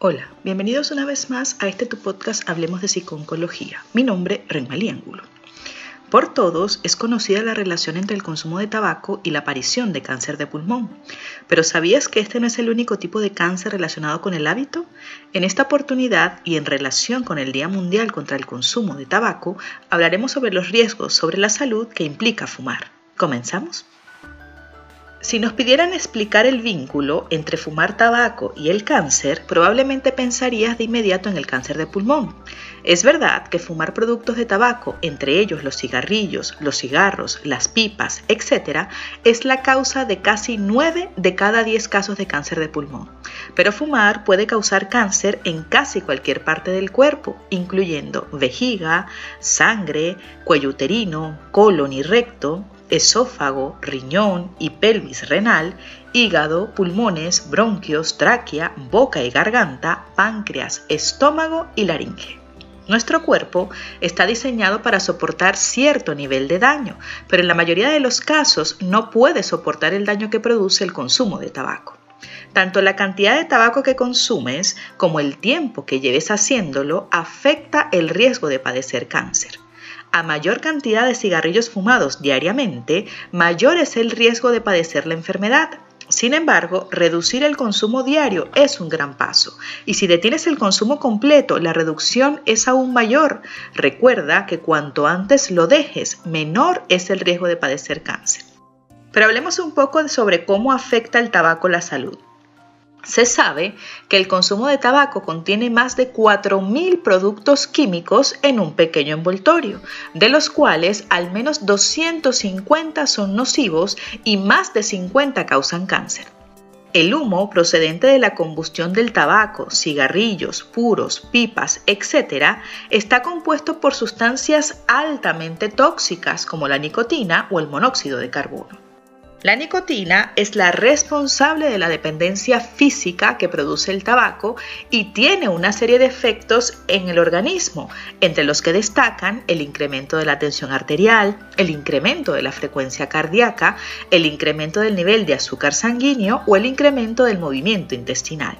Hola, bienvenidos una vez más a este tu podcast Hablemos de Psiconcología. Mi nombre, Renmalí Ángulo. Por todos es conocida la relación entre el consumo de tabaco y la aparición de cáncer de pulmón. Pero ¿sabías que este no es el único tipo de cáncer relacionado con el hábito? En esta oportunidad y en relación con el Día Mundial contra el Consumo de Tabaco, hablaremos sobre los riesgos sobre la salud que implica fumar. ¿Comenzamos? Si nos pidieran explicar el vínculo entre fumar tabaco y el cáncer, probablemente pensarías de inmediato en el cáncer de pulmón. Es verdad que fumar productos de tabaco, entre ellos los cigarrillos, los cigarros, las pipas, etc., es la causa de casi 9 de cada 10 casos de cáncer de pulmón. Pero fumar puede causar cáncer en casi cualquier parte del cuerpo, incluyendo vejiga, sangre, cuello uterino, colon y recto, esófago, riñón y pelvis renal, hígado, pulmones, bronquios, tráquea, boca y garganta, páncreas, estómago y laringe. Nuestro cuerpo está diseñado para soportar cierto nivel de daño, pero en la mayoría de los casos no puede soportar el daño que produce el consumo de tabaco. Tanto la cantidad de tabaco que consumes como el tiempo que lleves haciéndolo afecta el riesgo de padecer cáncer. A mayor cantidad de cigarrillos fumados diariamente, mayor es el riesgo de padecer la enfermedad. Sin embargo, reducir el consumo diario es un gran paso y si detienes el consumo completo, la reducción es aún mayor. Recuerda que cuanto antes lo dejes, menor es el riesgo de padecer cáncer. Pero hablemos un poco sobre cómo afecta el tabaco la salud. Se sabe que el consumo de tabaco contiene más de 4.000 productos químicos en un pequeño envoltorio, de los cuales al menos 250 son nocivos y más de 50 causan cáncer. El humo procedente de la combustión del tabaco, cigarrillos, puros, pipas, etc., está compuesto por sustancias altamente tóxicas como la nicotina o el monóxido de carbono. La nicotina es la responsable de la dependencia física que produce el tabaco y tiene una serie de efectos en el organismo, entre los que destacan el incremento de la tensión arterial, el incremento de la frecuencia cardíaca, el incremento del nivel de azúcar sanguíneo o el incremento del movimiento intestinal.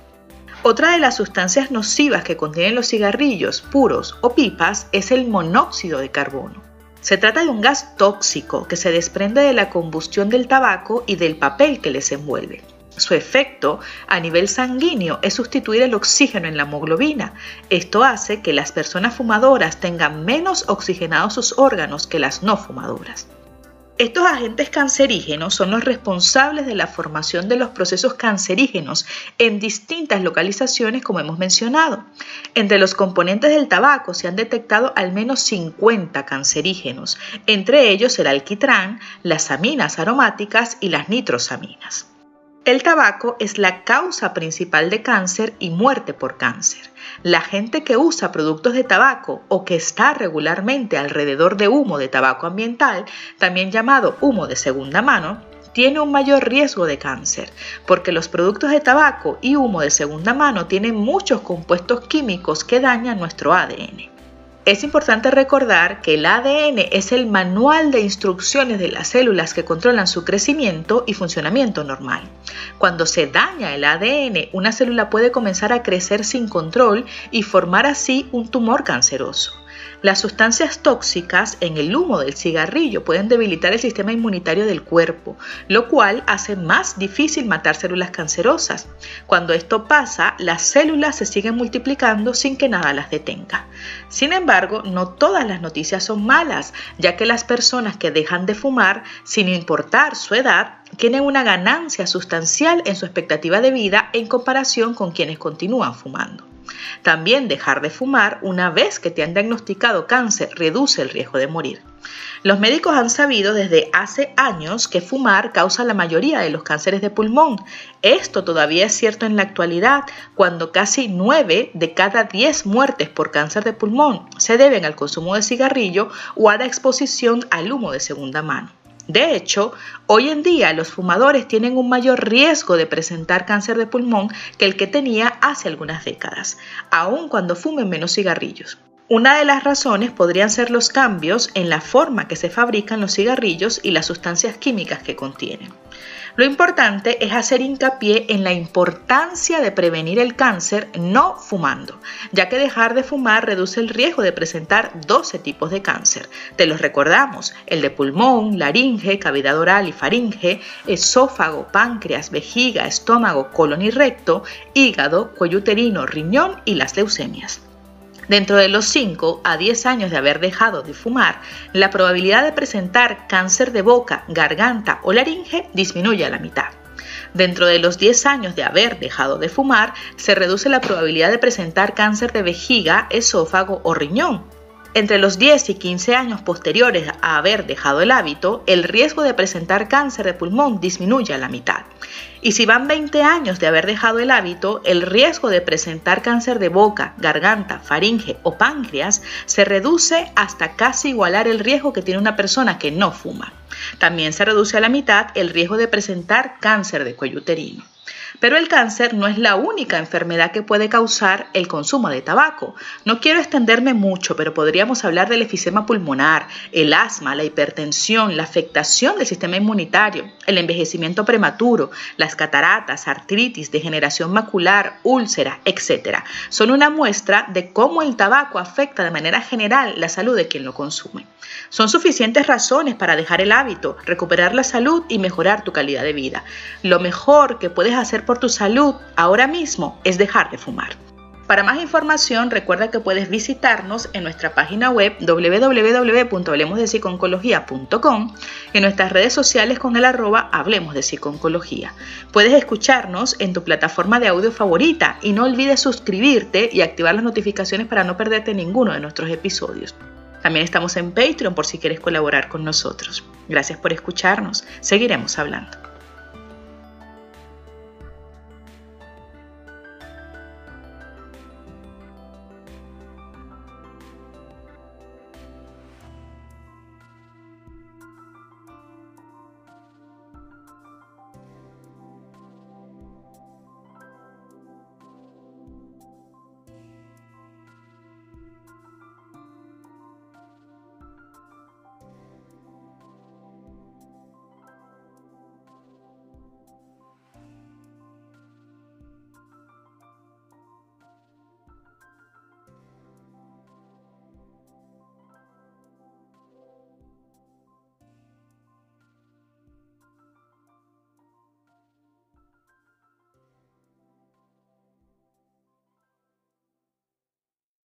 Otra de las sustancias nocivas que contienen los cigarrillos puros o pipas es el monóxido de carbono. Se trata de un gas tóxico que se desprende de la combustión del tabaco y del papel que les envuelve. Su efecto a nivel sanguíneo es sustituir el oxígeno en la hemoglobina. Esto hace que las personas fumadoras tengan menos oxigenados sus órganos que las no fumadoras. Estos agentes cancerígenos son los responsables de la formación de los procesos cancerígenos en distintas localizaciones como hemos mencionado. Entre los componentes del tabaco se han detectado al menos 50 cancerígenos, entre ellos el alquitrán, las aminas aromáticas y las nitrosaminas. El tabaco es la causa principal de cáncer y muerte por cáncer. La gente que usa productos de tabaco o que está regularmente alrededor de humo de tabaco ambiental, también llamado humo de segunda mano, tiene un mayor riesgo de cáncer, porque los productos de tabaco y humo de segunda mano tienen muchos compuestos químicos que dañan nuestro ADN. Es importante recordar que el ADN es el manual de instrucciones de las células que controlan su crecimiento y funcionamiento normal. Cuando se daña el ADN, una célula puede comenzar a crecer sin control y formar así un tumor canceroso. Las sustancias tóxicas en el humo del cigarrillo pueden debilitar el sistema inmunitario del cuerpo, lo cual hace más difícil matar células cancerosas. Cuando esto pasa, las células se siguen multiplicando sin que nada las detenga. Sin embargo, no todas las noticias son malas, ya que las personas que dejan de fumar, sin importar su edad, tienen una ganancia sustancial en su expectativa de vida en comparación con quienes continúan fumando. También dejar de fumar una vez que te han diagnosticado cáncer reduce el riesgo de morir. Los médicos han sabido desde hace años que fumar causa la mayoría de los cánceres de pulmón. Esto todavía es cierto en la actualidad, cuando casi 9 de cada 10 muertes por cáncer de pulmón se deben al consumo de cigarrillo o a la exposición al humo de segunda mano. De hecho, hoy en día los fumadores tienen un mayor riesgo de presentar cáncer de pulmón que el que tenía hace algunas décadas, aun cuando fumen menos cigarrillos. Una de las razones podrían ser los cambios en la forma que se fabrican los cigarrillos y las sustancias químicas que contienen. Lo importante es hacer hincapié en la importancia de prevenir el cáncer no fumando, ya que dejar de fumar reduce el riesgo de presentar 12 tipos de cáncer. Te los recordamos, el de pulmón, laringe, cavidad oral y faringe, esófago, páncreas, vejiga, estómago, colon y recto, hígado, cuello uterino, riñón y las leucemias. Dentro de los 5 a 10 años de haber dejado de fumar, la probabilidad de presentar cáncer de boca, garganta o laringe disminuye a la mitad. Dentro de los 10 años de haber dejado de fumar, se reduce la probabilidad de presentar cáncer de vejiga, esófago o riñón. Entre los 10 y 15 años posteriores a haber dejado el hábito, el riesgo de presentar cáncer de pulmón disminuye a la mitad. Y si van 20 años de haber dejado el hábito, el riesgo de presentar cáncer de boca, garganta, faringe o páncreas se reduce hasta casi igualar el riesgo que tiene una persona que no fuma. También se reduce a la mitad el riesgo de presentar cáncer de cuello uterino. Pero el cáncer no es la única enfermedad que puede causar el consumo de tabaco. No quiero extenderme mucho, pero podríamos hablar del efisema pulmonar, el asma, la hipertensión, la afectación del sistema inmunitario, el envejecimiento prematuro, las cataratas, artritis, degeneración macular, úlcera, etc. Son una muestra de cómo el tabaco afecta de manera general la salud de quien lo consume. Son suficientes razones para dejar el hábito, recuperar la salud y mejorar tu calidad de vida. Lo mejor que puedes hacer por tu salud ahora mismo es dejar de fumar. Para más información recuerda que puedes visitarnos en nuestra página web www.hablemosdepsiconcología.com en nuestras redes sociales con el arroba Hablemos de Psiconcología. Puedes escucharnos en tu plataforma de audio favorita y no olvides suscribirte y activar las notificaciones para no perderte ninguno de nuestros episodios. También estamos en Patreon por si quieres colaborar con nosotros. Gracias por escucharnos. Seguiremos hablando.